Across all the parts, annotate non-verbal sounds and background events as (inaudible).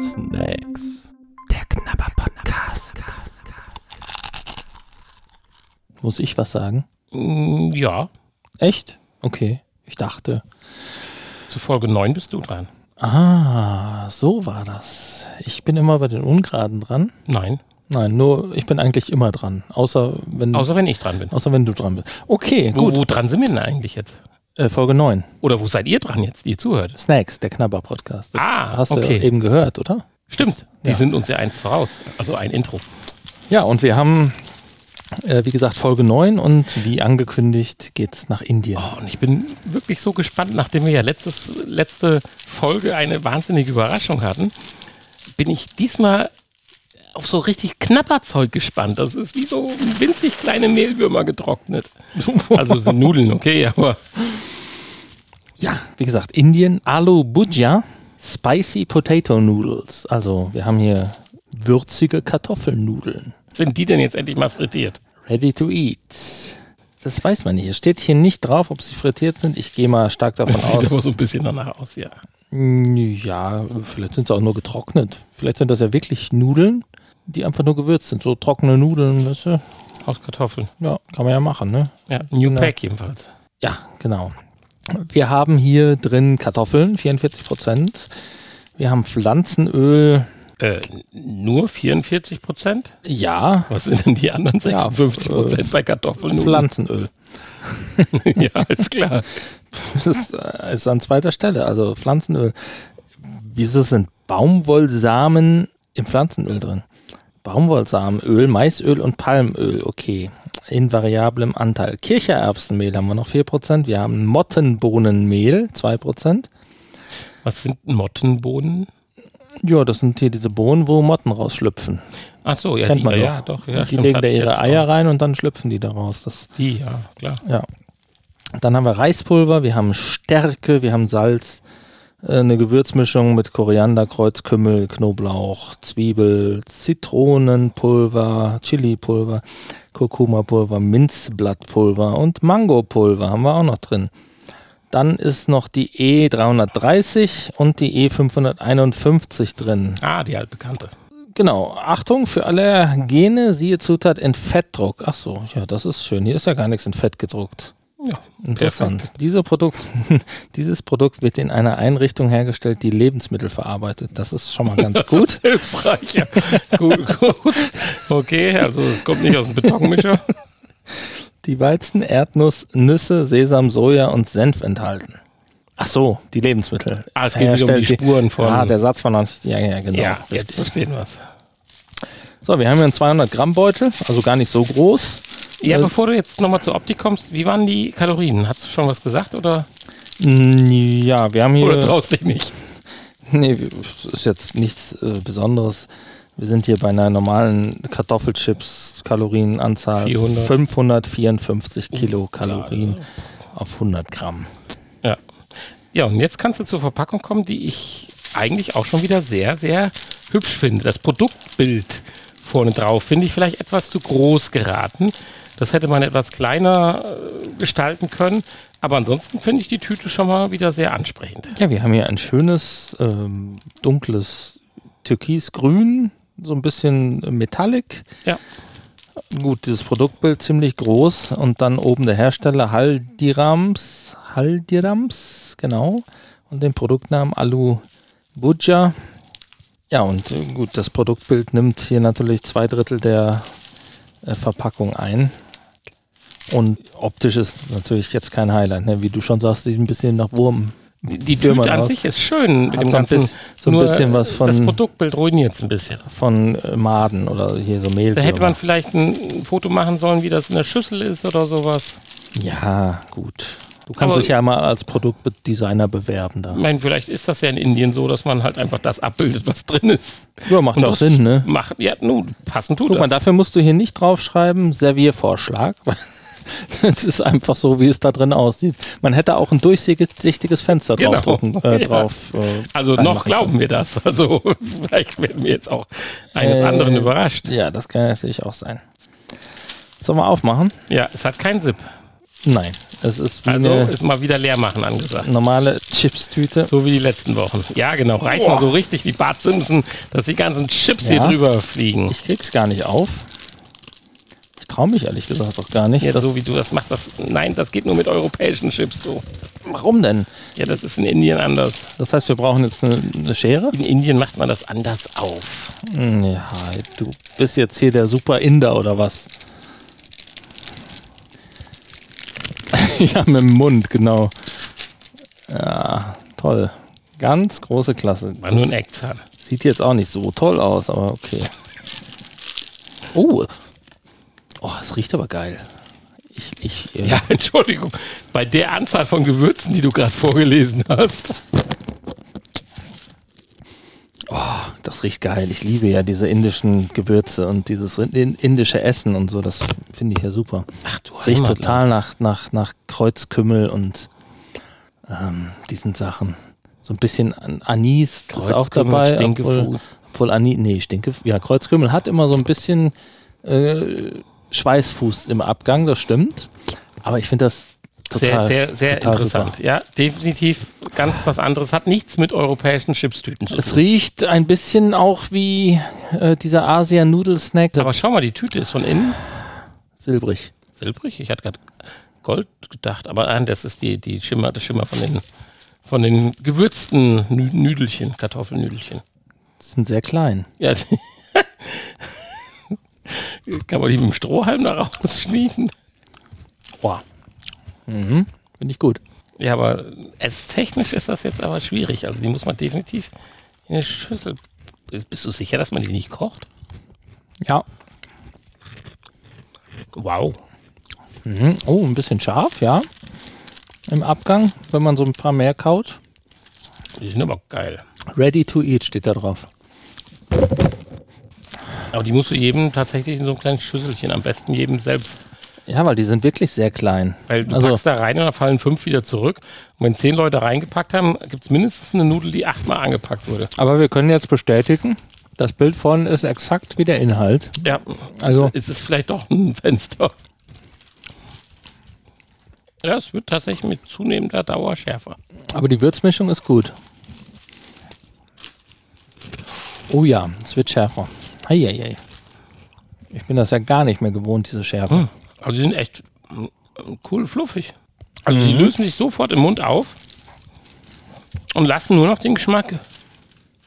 Snacks. Der Knabber Podcast. Muss ich was sagen? Mm, Ja, Echt? Okay. Ich dachte. zu Folge 9 bist du dran. Ah, so war das. Ich bin immer bei den Ungeraden dran. Nein, Nein, nur ich bin eigentlich immer dran. Außer wenn, außer, außer wenn ich dran bin. wenn du dran bist. Okay, Wo, gut. wo dran sind wir denn eigentlich jetzt? Äh, Folge 9. Oder wo seid ihr dran jetzt, die ihr zuhört? Snacks, der Knabber-Podcast. Das Ah, hast okay. du eben gehört, oder? Stimmt, die ja. sind uns ja eins voraus. Also ein Intro. Ja, und wir haben, äh, wie gesagt, Folge 9 und wie angekündigt geht's nach Indien. Oh, und ich bin wirklich so gespannt, nachdem wir ja letztes, letzte Folge eine wahnsinnige Überraschung hatten, bin ich diesmal auf so richtig knapper Zeug gespannt. Das ist wie so winzig kleine Mehlwürmer getrocknet. (laughs) Also sind Nudeln, okay, aber Ja, wie gesagt, Indien, Aloo Bhujia, Spicy Potato Noodles. Also wir haben hier würzige Kartoffelnudeln. sind die denn jetzt endlich mal frittiert? Ready to eat. Das weiß man nicht. Es steht hier nicht drauf, ob sie frittiert sind. Ich gehe mal stark davon Das sieht aber aus. so ein bisschen danach aus, ja. Ja, vielleicht sind sie auch nur getrocknet. Vielleicht sind das ja wirklich Nudeln, die einfach nur gewürzt sind. So trockene Nudeln, weißt du? Aus Kartoffeln. Ja, kann man ja machen, ne? Ja, New Genau. Pack jedenfalls. Ja, genau. Wir haben hier drin Kartoffeln, 44 Prozent. Wir haben Pflanzenöl, Äh, nur 44 Prozent? ja, Was sind denn die anderen Ja, 56 Prozent äh, bei Kartoffeln? Pflanzenöl. (laughs) ja, ist klar. (laughs) Das ist, äh, ist an zweiter Stelle, also Pflanzenöl. Wieso sind Baumwollsamen im Pflanzenöl drin? Baumwollsamenöl, Maisöl und Palmöl, okay. In variablem Anteil. Kirchererbsenmehl haben wir noch 4%. Wir haben Mottenbohnenmehl, 2%. Was sind Mottenbohnen? Ja, das sind hier diese Bohnen, wo Motten rausschlüpfen. Ach so, ja, Kennt die, man ja, doch. doch. Ja, die legen da ihre Eier auch. rein und dann schlüpfen die da raus. Das, Die, ja, klar. ja. Dann haben wir Reispulver, wir haben Stärke, wir haben Salz, eine Gewürzmischung mit Koriander, Kreuzkümmel, Knoblauch, Zwiebel, Zitronenpulver, Chilipulver, Kurkuma-Pulver, Minzblattpulver und Mangopulver haben wir auch noch drin. Dann ist noch die E330 und die E551 drin. Ah, die altbekannte. Genau, Achtung für Allergene, siehe Zutat in Fettdruck. Ach so, ja, das ist schön. Hier ist ja gar nichts in Fett gedruckt. Ja, Interessant. Diese Produkt, (laughs) dieses Produkt wird in einer Einrichtung hergestellt, die Lebensmittel verarbeitet. Das ist schon mal ganz (laughs) Das gut. ist hilfreich, ja. (laughs) gut, gut. Okay, also es kommt nicht aus dem Betonmischer. Die Weizen, Erdnuss, Nüsse, Sesam, Soja und Senf enthalten. Ach so, die Lebensmittel. Ah, es geht wieder um die Spuren von... Ah, der Satz von uns. Ja, ja, genau. ja, jetzt richtig. verstehen wir es. So, wir haben hier einen 200 Gramm Beutel, also gar nicht so groß. Ja, Äh, bevor du jetzt nochmal zur Optik kommst, wie waren die Kalorien? Hast du schon was gesagt oder, Mm, Ja, wir haben hier. oder traust dich nicht? (laughs) Nee, es ist jetzt nichts äh, Besonderes. Wir sind hier bei einer normalen Kartoffelchips Kalorienanzahl 400. 554 Kilokalorien auf 100 Gramm. Ja. Ja, und jetzt kannst du zur Verpackung kommen, die ich eigentlich auch schon wieder sehr, sehr hübsch finde. Das Produktbild vorne drauf finde ich vielleicht etwas zu groß geraten. Das hätte man etwas kleiner äh, gestalten können. Aber ansonsten finde ich die Tüte schon mal wieder sehr ansprechend. Ja, wir haben hier ein schönes ähm, dunkles Türkisgrün, so ein bisschen Metallic. Ja. Gut, dieses Produktbild ziemlich groß und dann oben der Hersteller Haldirams, Haldirams, genau. Und den Produktnamen Alu Bhujia. Ja, und äh, gut, das Produktbild nimmt hier natürlich zwei Drittel der äh, Verpackung ein. Und optisch ist natürlich jetzt kein Highlight, ne? wie du schon sagst, sieht ein bisschen nach Wurm. Die Tüte an aus. sich ist schön mit Hat dem so ein, ganzen. bis, so ein bisschen was Das von, Produktbild ruiniert es ein bisschen. von äh, Maden oder hier so Mehl. Da hätte man vielleicht ein Foto machen sollen, wie das in der Schüssel ist oder sowas. Ja, gut. Du kannst Aber- dich ja mal als Produktdesigner bewerben da. Ich meine, vielleicht ist das ja in Indien so, dass man halt einfach das abbildet, was drin ist. Ja, macht auch das Sinn, ne? Macht, ja, nun, passend tut Guck mal, das. dafür musst du hier nicht draufschreiben, Serviervorschlag. (laughs) (laughs) Das ist einfach so, wie es da drin aussieht. Man hätte auch ein durchsichtiges Fenster Genau. draufdrucken, äh, Ja. drauf. Äh, also noch glauben wir das. Also (laughs) vielleicht werden wir jetzt auch eines Äh, anderen überrascht. Ja, das kann natürlich auch sein. Sollen wir aufmachen? Ja, es hat keinen Zip. Nein, es ist Also ist mal wieder leer machen angesagt. normale Chipstüte. So wie die letzten Wochen. Ja, genau. Reiß mal so richtig wie Bart Simpson, dass die ganzen Chips hier Ja. drüber fliegen. Ich krieg's gar nicht auf. Ich traue mich ehrlich gesagt auch gar nicht. Ja, so wie du das machst, das, nein, das geht nur mit europäischen Chips so. warum denn? Ja, das ist in Indien anders. Das heißt, wir brauchen jetzt eine, eine Schere? In Indien macht man das anders auf. Hm, Ja, du bist jetzt hier der Super Inder oder was? ja, mit dem Mund, genau. Ja, toll. Ganz große Klasse. War nur ein Das Eckzahn. sieht jetzt auch nicht so toll aus, aber okay. Oh, oh es riecht aber geil. Ich, ich, äh, Ja, (laughs) Entschuldigung. Bei der Anzahl von Gewürzen, die du gerade vorgelesen hast. das riecht geil. Ich liebe ja diese indischen Gewürze und dieses in- indische Essen und so. Das finde ich ja super. Ach du Es riecht total nach, nach, nach Kreuzkümmel und ähm, diesen Sachen. So ein bisschen An- Anis ist auch dabei. Obwohl, Stinkefuß. obwohl Anis, nee, Stinke, ja, Kreuzkümmel hat immer so ein bisschen äh, Schweißfuß im Abgang, das stimmt. Aber ich finde das Sehr, total, sehr, sehr total interessant. Super. Ja, definitiv ganz was anderes. Hat nichts mit europäischen Chipstüten zu Es tun. riecht ein bisschen auch wie äh, dieser Asia-Nudelsnack. Aber schau mal, die Tüte ist von innen silbrig. silbrig. Ich hatte gerade Gold gedacht, aber nein, das ist die, die Schimmer, das Schimmer von den, von den gewürzten Nü Nüdelchen, Kartoffelnüdelchen. Die sind sehr klein. Ja. Kann man die mit dem Strohhalm da rausschniefen? Boah. Mhm. Finde ich gut. Ja, aber esstechnisch ist das jetzt aber schwierig. Also die muss man definitiv in eine Schüssel. Bist du sicher, dass man die nicht kocht? Ja. Wow. Mhm. Oh, ein bisschen scharf, ja. Im Abgang, wenn man so ein paar mehr kaut. Die sind aber geil. Ready to eat steht da drauf. Aber die musst du jedem tatsächlich in so ein kleines Schüsselchen, am besten jedem selbst. Ja, weil die sind wirklich sehr klein. Weil du Also- packst da rein und da fallen fünf wieder zurück. Und wenn zehn Leute reingepackt haben, gibt es mindestens eine Nudel, die achtmal angepackt wurde. Aber wir können jetzt bestätigen, das Bild vorne ist exakt wie der Inhalt. Ja, Also- es ist vielleicht doch ein Fenster. Ja, es wird tatsächlich mit zunehmender Dauer schärfer. Aber die Würzmischung ist gut. Oh ja, es wird schärfer. Heieiei. Ich bin das ja gar nicht mehr gewohnt, diese Schärfe. Hm. Also die sind echt cool fluffig. Also die Mhm. lösen sich sofort im Mund auf und lassen nur noch den Geschmack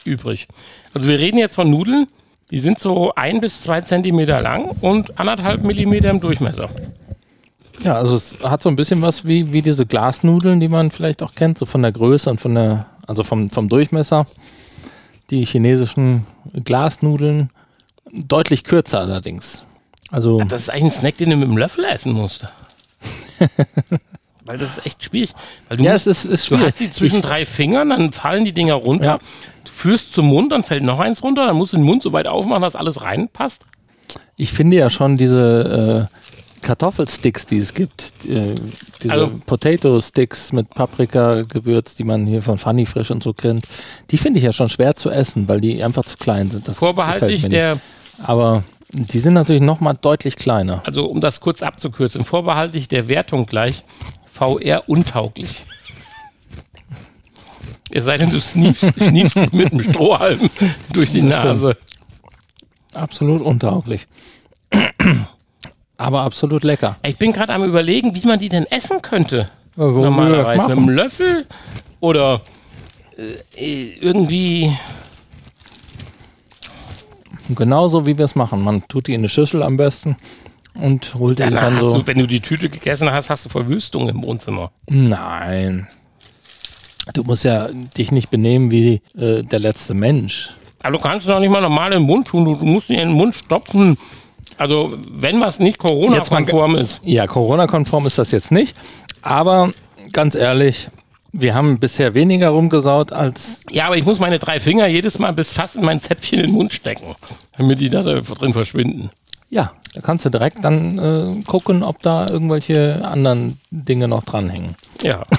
übrig. Also wir reden jetzt von Nudeln, die sind so ein bis zwei Zentimeter lang und anderthalb Millimeter im Durchmesser. Ja, also es hat so ein bisschen was wie, wie diese Glasnudeln, die man vielleicht auch kennt, so von der Größe und von der, also vom, vom Durchmesser. Die chinesischen Glasnudeln, deutlich kürzer allerdings. Also, Das ist eigentlich ein Snack, den du mit dem Löffel essen musst. (laughs) Weil das ist echt schwierig. Weil du, ja, musst, es ist, ist du schwierig. hast die zwischen ich, drei Fingern, dann fallen die Dinger runter. Ja. Du führst zum Mund, dann fällt noch eins runter, dann musst du den Mund so weit aufmachen, dass alles reinpasst. ich finde ja schon diese äh, Kartoffelsticks, die es gibt, äh, diese Also- Potato Sticks mit Paprika-Gewürz, die man hier von Funny Frisch und so kennt, die finde ich ja schon schwer zu essen, weil die einfach zu klein sind. Das Vorbehaltlich der, nicht. Aber die sind natürlich noch mal deutlich kleiner. also um das kurz abzukürzen, vorbehaltlich der Wertung gleich VR untauglich. Es sei denn, du schniefst, (laughs) schniefst mit dem Strohhalm durch die. Nase. Absolut untauglich. Aber absolut lecker. Ich bin gerade am überlegen, wie man die denn essen könnte. Ja, Normalerweise mit einem Löffel oder äh, irgendwie. Genauso wie wir es machen. Man tut die in eine Schüssel am besten und holt die Danach dann hast so. du, wenn du die Tüte gegessen hast, hast du Verwüstung im Wohnzimmer. Nein. Du musst ja dich nicht benehmen wie äh, der letzte Mensch. Aber du kannst doch nicht mal normal im Mund tun. Du, du musst die in den Mund stopfen. Also, wenn was nicht Corona-konform ist. Ja, Corona-konform ist das jetzt nicht. Aber ganz ehrlich, wir haben bisher weniger rumgesaut als. Ja, aber ich muss meine drei Finger jedes Mal bis fast in mein Zäpfchen in den Mund stecken, damit die da drin verschwinden. Ja, da kannst du direkt dann äh, gucken, ob da irgendwelche anderen Dinge noch dranhängen. Ja. (laughs)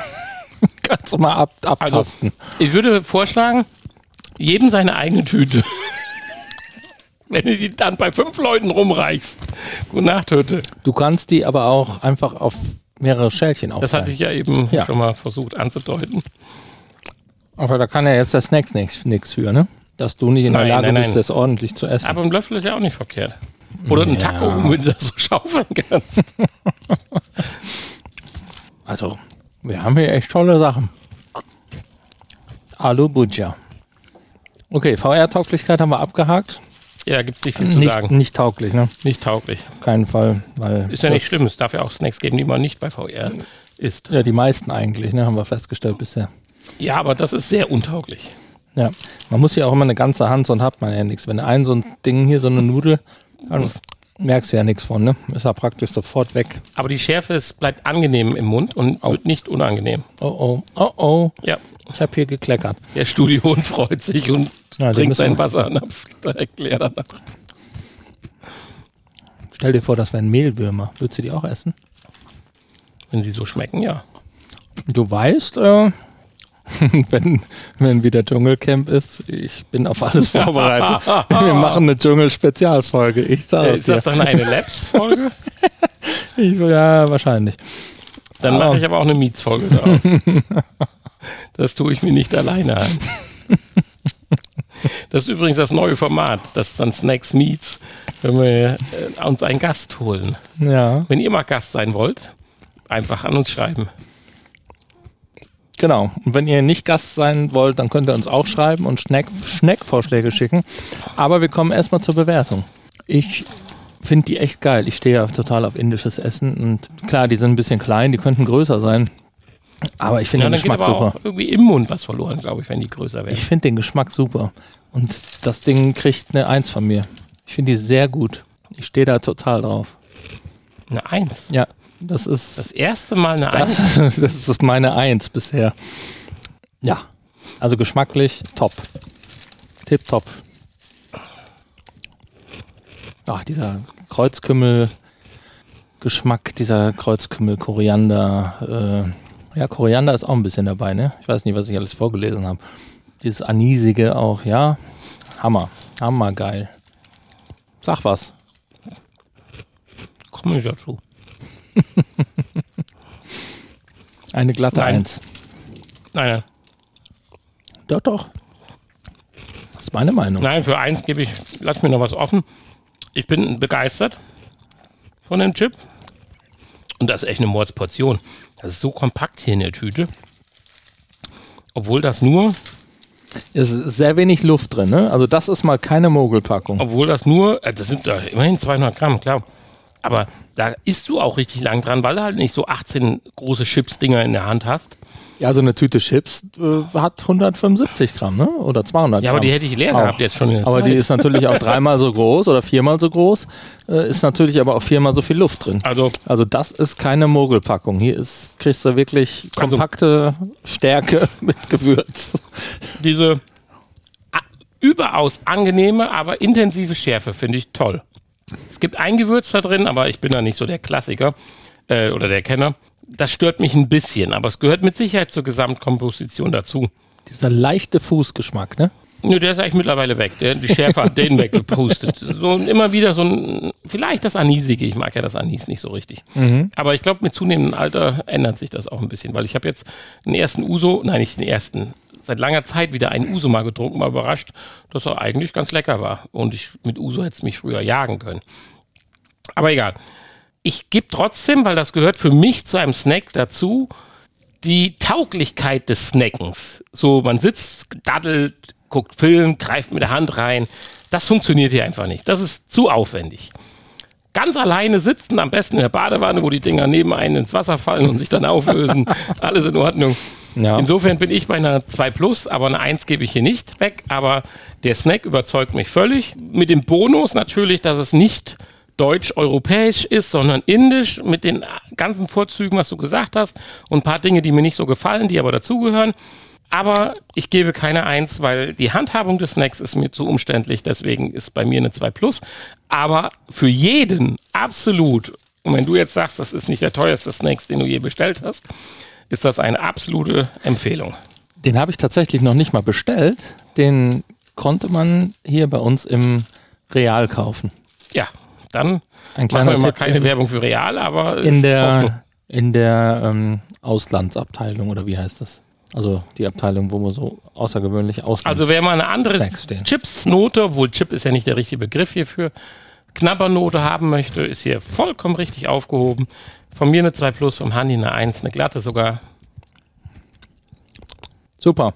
Kannst du mal ab, abtasten. Ich würde vorschlagen, jedem seine eigene Tüte. (laughs) Wenn du die dann bei fünf Leuten rumreichst. Gute Nacht, Hütte. Du kannst die aber auch einfach auf mehrere Schälchen auf. Das hatte ich ja eben Ja. schon mal versucht anzudeuten. Aber da kann ja jetzt der Snacks nichts für, ne? Dass du nicht in der Nein, Lage nein, bist, nein. das ordentlich zu essen. Aber ein Löffel ist ja auch nicht verkehrt. Oder ein Ja. Taco, wenn du das so schaufeln kannst. (laughs) Also, wir haben hier echt tolle Sachen. Alu Buja. Okay, VR-Tauglichkeit haben wir abgehakt. Ja, gibt es nicht viel zu Nicht, sagen. nicht tauglich, ne? Nicht tauglich. Auf keinen Fall. Weil Ist ja nicht schlimm. Es darf ja auch Snacks geben, die man nicht bei VR isst. Ja, die meisten eigentlich, ne? Haben wir festgestellt bisher. Ja, aber das ist sehr untauglich. Ja. Man muss ja auch immer eine ganze Hand, sonst hat man ja nichts. Wenn ein so ein Ding hier, so eine Nudel, dann merkst du ja nichts von, ne? Ist ja praktisch sofort weg. Aber die Schärfe ist, bleibt angenehm im Mund und wird nicht unangenehm. Oh oh, oh oh. Ja, Ich habe hier gekleckert. der Studiohund (laughs) freut sich und Ja, trinkt sein Wasser danach. Stell dir vor, das wären Mehlwürmer. Würdest du die auch essen? Wenn sie so schmecken, ja. Du weißt, äh, (laughs) wenn, wenn wieder Dschungelcamp ist, ich bin auf alles (laughs) vorbereitet. Wir machen eine Dschungel-Spezialfolge. Ich sage es Ist das dir. dann eine Labs-Folge? (laughs) Ja, wahrscheinlich. Dann mache ich aber auch eine Miets-Folge daraus. Das tue ich mir nicht alleine an. Das ist übrigens das neue Format, das ist dann Snacks Meets, wenn wir äh, uns einen Gast holen. Ja, Wenn ihr mal Gast sein wollt, einfach an uns schreiben. Genau. Und wenn ihr nicht Gast sein wollt, dann könnt ihr uns auch schreiben und Schneck, Schneck-Vorschläge schicken. Aber wir kommen erstmal zur Bewertung. Ich finde die echt geil. Ich stehe ja total auf indisches Essen. Und klar, die sind ein bisschen klein, die könnten größer sein. Aber ich finde Ja, den Geschmack super. irgendwie im Mund was verloren, glaube ich, wenn die größer werden. Ich finde den Geschmack super. Und das Ding kriegt eine Eins von mir. Ich finde die sehr gut. Ich stehe da total drauf. Eine Eins. Ja, das ist, Das erste Mal eine Eins. das, (laughs) das ist meine Eins bisher. Ja, also geschmacklich top. Tip top. Ach, dieser Kreuzkümmel-Geschmack, dieser Kreuzkümmel-Koriander. Äh, ja, Koriander ist auch ein bisschen dabei, ne? Ich weiß nicht, was ich alles vorgelesen habe. Dieses Anisige auch, ja. Hammer. Hammergeil. Sag was. Komme ich dazu. (laughs) Eine glatte Nein. Eins. Nein. Doch, doch. Das ist meine Meinung. Nein, für eins gebe ich, lass mir noch was offen. Ich bin begeistert von dem Chip. Und das ist echt eine Mordsportion. Das ist so kompakt hier in der Tüte. Obwohl das nur, Es ist sehr wenig Luft drin, ne? Also das ist mal keine Mogelpackung. obwohl das nur, äh, das sind immerhin 200 Gramm, klar. Aber da isst du auch richtig lang dran, weil du halt nicht so 18 große Chips-Dinger in der Hand hast. Ja, also eine Tüte Chips äh, hat 175 Gramm, ne? Oder 200 Ja, Gramm. aber die hätte ich leer gehabt jetzt schon Aber Zeit. die ist natürlich auch (laughs) dreimal so groß oder viermal so groß, äh, ist natürlich aber auch viermal so viel Luft drin. also Also das ist keine Mogelpackung. Hier ist, kriegst du wirklich Also- kompakte Stärke (laughs) mit Gewürz. diese überaus angenehme, aber intensive Schärfe finde ich toll. Es gibt ein Gewürz da drin, aber ich bin da nicht so der Klassiker äh, oder der Kenner. Das stört mich ein bisschen, aber es gehört mit Sicherheit zur Gesamtkomposition dazu. Dieser leichte Fußgeschmack, ne? Nö, der ist eigentlich mittlerweile weg. Der, die Schärfe hat den (laughs) weggepustet. So immer wieder so ein, vielleicht das Anisige. Ich mag ja das Anis nicht so richtig. Aber ich glaube, mit zunehmendem Alter ändert sich das auch ein bisschen, weil ich habe jetzt den ersten Uso, nein, nicht den ersten, seit langer Zeit wieder einen Uso mal getrunken, mal überrascht, dass er eigentlich ganz lecker war. Und ich, mit Uso hätte es mich früher jagen können. Aber egal. Ich gebe trotzdem, weil das gehört für mich zu einem Snack dazu, die Tauglichkeit des Snackens. So, man sitzt, daddelt, guckt Film, greift mit der Hand rein. Das funktioniert hier einfach nicht. Das ist zu aufwendig. Ganz alleine sitzen, am besten in der Badewanne, wo die Dinger neben einen ins Wasser fallen und sich dann auflösen. (laughs) Alles in Ordnung. Ja. Insofern bin ich bei einer 2 Plus, aber eine 1 gebe ich hier nicht weg. Aber der Snack überzeugt mich völlig. Mit dem Bonus natürlich, dass es nicht deutsch-europäisch ist, sondern indisch mit den ganzen Vorzügen, was du gesagt hast und ein paar Dinge, die mir nicht so gefallen, die aber dazugehören. Aber ich gebe keine 1, weil die Handhabung des Snacks ist mir zu umständlich, deswegen ist bei mir eine 2 Plus. Aber für jeden absolut, und wenn du jetzt sagst, das ist nicht der teuerste Snacks, den du je bestellt hast, ist das eine absolute Empfehlung. Den habe ich tatsächlich noch nicht mal bestellt. Den konnte man hier bei uns im Real kaufen. Ja, dann Ein machen kleiner wir mal keine in, Werbung für Real, aber in der, in der ähm, Auslandsabteilung oder wie heißt das? Also die Abteilung, wo man so außergewöhnlich Auslands Also wer mal eine andere. Chips-Note, obwohl Chip ist ja nicht der richtige Begriff hierfür, Knabbernote haben möchte, ist hier vollkommen richtig aufgehoben. Von mir eine 2 Plus, vom Handy eine 1, eine glatte sogar. Super.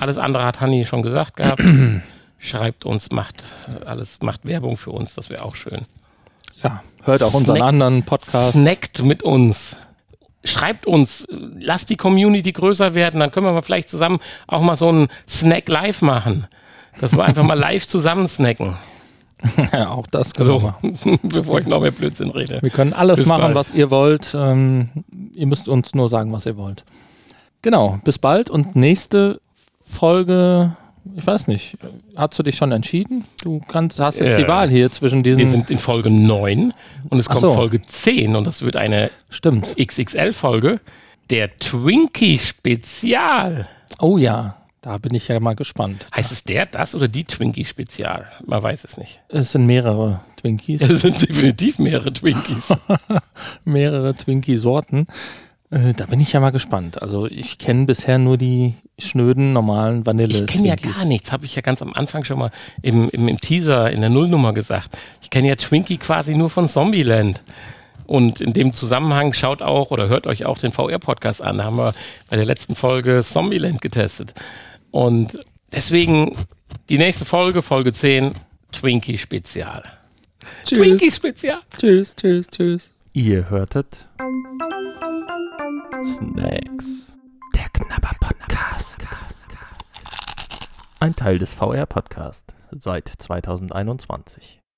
Alles andere hat Hanni schon gesagt gehabt. (clears throat) Schreibt uns, macht alles, macht Werbung für uns, das wäre auch schön. Ja, hört auch unseren Snack- anderen Podcast. Snackt mit uns. Schreibt uns, lasst die Community größer werden, dann können wir mal vielleicht zusammen auch mal so einen Snack live machen. Dass wir einfach mal (laughs) live zusammen snacken. (laughs) ja, auch das können wir So, machen. (laughs) bevor ich noch mehr Blödsinn rede. Wir können alles Bis machen, bald. was ihr wollt. Ähm, ihr müsst uns nur sagen, was ihr wollt. Genau, bis bald und nächste Folge, ich weiß nicht, hast du dich schon entschieden? Du kannst, hast jetzt die Äh, Wahl hier zwischen diesen. Wir sind in Folge 9 und es kommt so. Folge 10 und das wird eine. XXL-Folge. Der Twinkie-Spezial. Oh ja, da bin ich ja mal gespannt. Heißt es der, das oder die Twinkie-Spezial? Man weiß es nicht. Es sind mehrere Twinkies, Es sind definitiv mehrere Twinkies. (laughs) mehrere Twinkie-Sorten. Äh, da bin ich ja mal gespannt. Also ich kenne bisher nur die schnöden, normalen vanille Ich kenne ja gar nichts, habe ich ja ganz am Anfang schon mal im, im, im Teaser in der Nullnummer gesagt. Ich kenne ja Twinkie quasi nur von Zombieland. Und in dem Zusammenhang schaut auch oder hört euch auch den VR-Podcast an. Da haben wir bei der letzten Folge Zombieland getestet. Und deswegen die nächste Folge, Folge 10, Twinkie-Spezial. Tschüss. Twinkie-Spezial. Tschüss, tschüss, tschüss. Ihr hörtet Snacks. Der Knabber Podcast. Ein Teil des VR Podcast seit 2021.